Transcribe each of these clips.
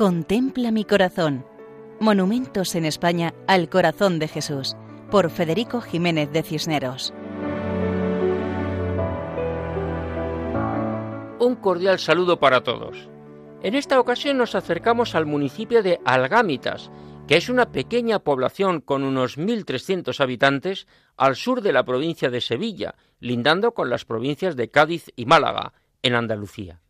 Contempla mi corazón. Monumentos en España al corazón de Jesús, por Federico Jiménez de Cisneros. Un cordial saludo para todos. En esta ocasión nos acercamos al municipio de Algámitas, que es una pequeña población con unos 1.300 habitantes al sur de la provincia de Sevilla, lindando con las provincias de Cádiz y Málaga, en Andalucía.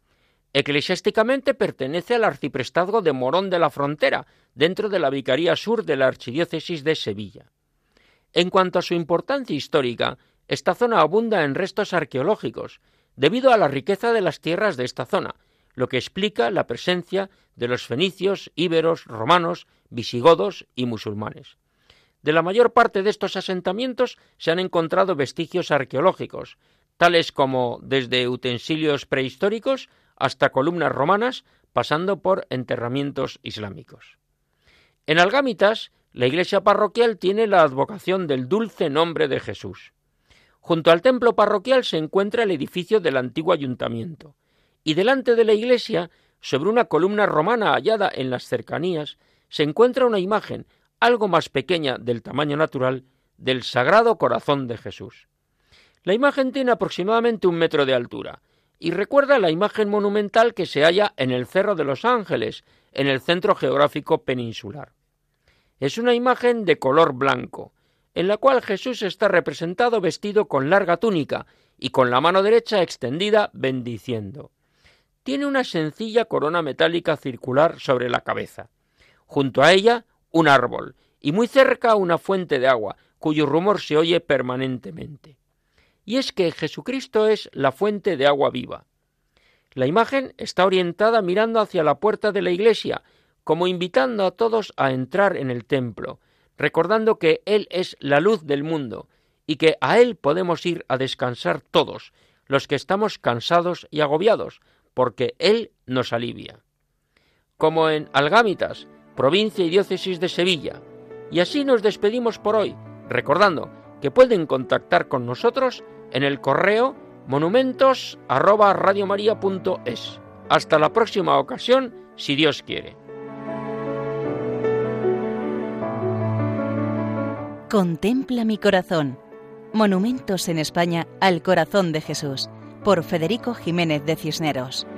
Eclesiásticamente pertenece al arciprestazgo de Morón de la Frontera, dentro de la Vicaría Sur de la Archidiócesis de Sevilla. En cuanto a su importancia histórica, esta zona abunda en restos arqueológicos, debido a la riqueza de las tierras de esta zona, lo que explica la presencia de los fenicios, íberos, romanos, visigodos y musulmanes. De la mayor parte de estos asentamientos se han encontrado vestigios arqueológicos, tales como desde utensilios prehistóricos hasta columnas romanas, pasando por enterramientos islámicos. En Algámitas, la iglesia parroquial tiene la advocación del dulce nombre de Jesús. Junto al templo parroquial se encuentra el edificio del antiguo ayuntamiento, y delante de la iglesia, sobre una columna romana hallada en las cercanías, se encuentra una imagen, algo más pequeña del tamaño natural, del Sagrado Corazón de Jesús. La imagen tiene aproximadamente un metro de altura, y recuerda la imagen monumental que se halla en el Cerro de los Ángeles, en el centro geográfico peninsular. Es una imagen de color blanco, en la cual Jesús está representado vestido con larga túnica y con la mano derecha extendida bendiciendo. Tiene una sencilla corona metálica circular sobre la cabeza. Junto a ella, un árbol, y muy cerca una fuente de agua, cuyo rumor se oye permanentemente y es que Jesucristo es la fuente de agua viva. La imagen está orientada mirando hacia la puerta de la iglesia, como invitando a todos a entrar en el templo, recordando que Él es la luz del mundo y que a Él podemos ir a descansar todos, los que estamos cansados y agobiados, porque Él nos alivia. Como en Algámitas, provincia y diócesis de Sevilla. Y así nos despedimos por hoy, recordando que pueden contactar con nosotros en el correo monumentos Hasta la próxima ocasión, si Dios quiere. Contempla mi corazón. Monumentos en España al corazón de Jesús, por Federico Jiménez de Cisneros.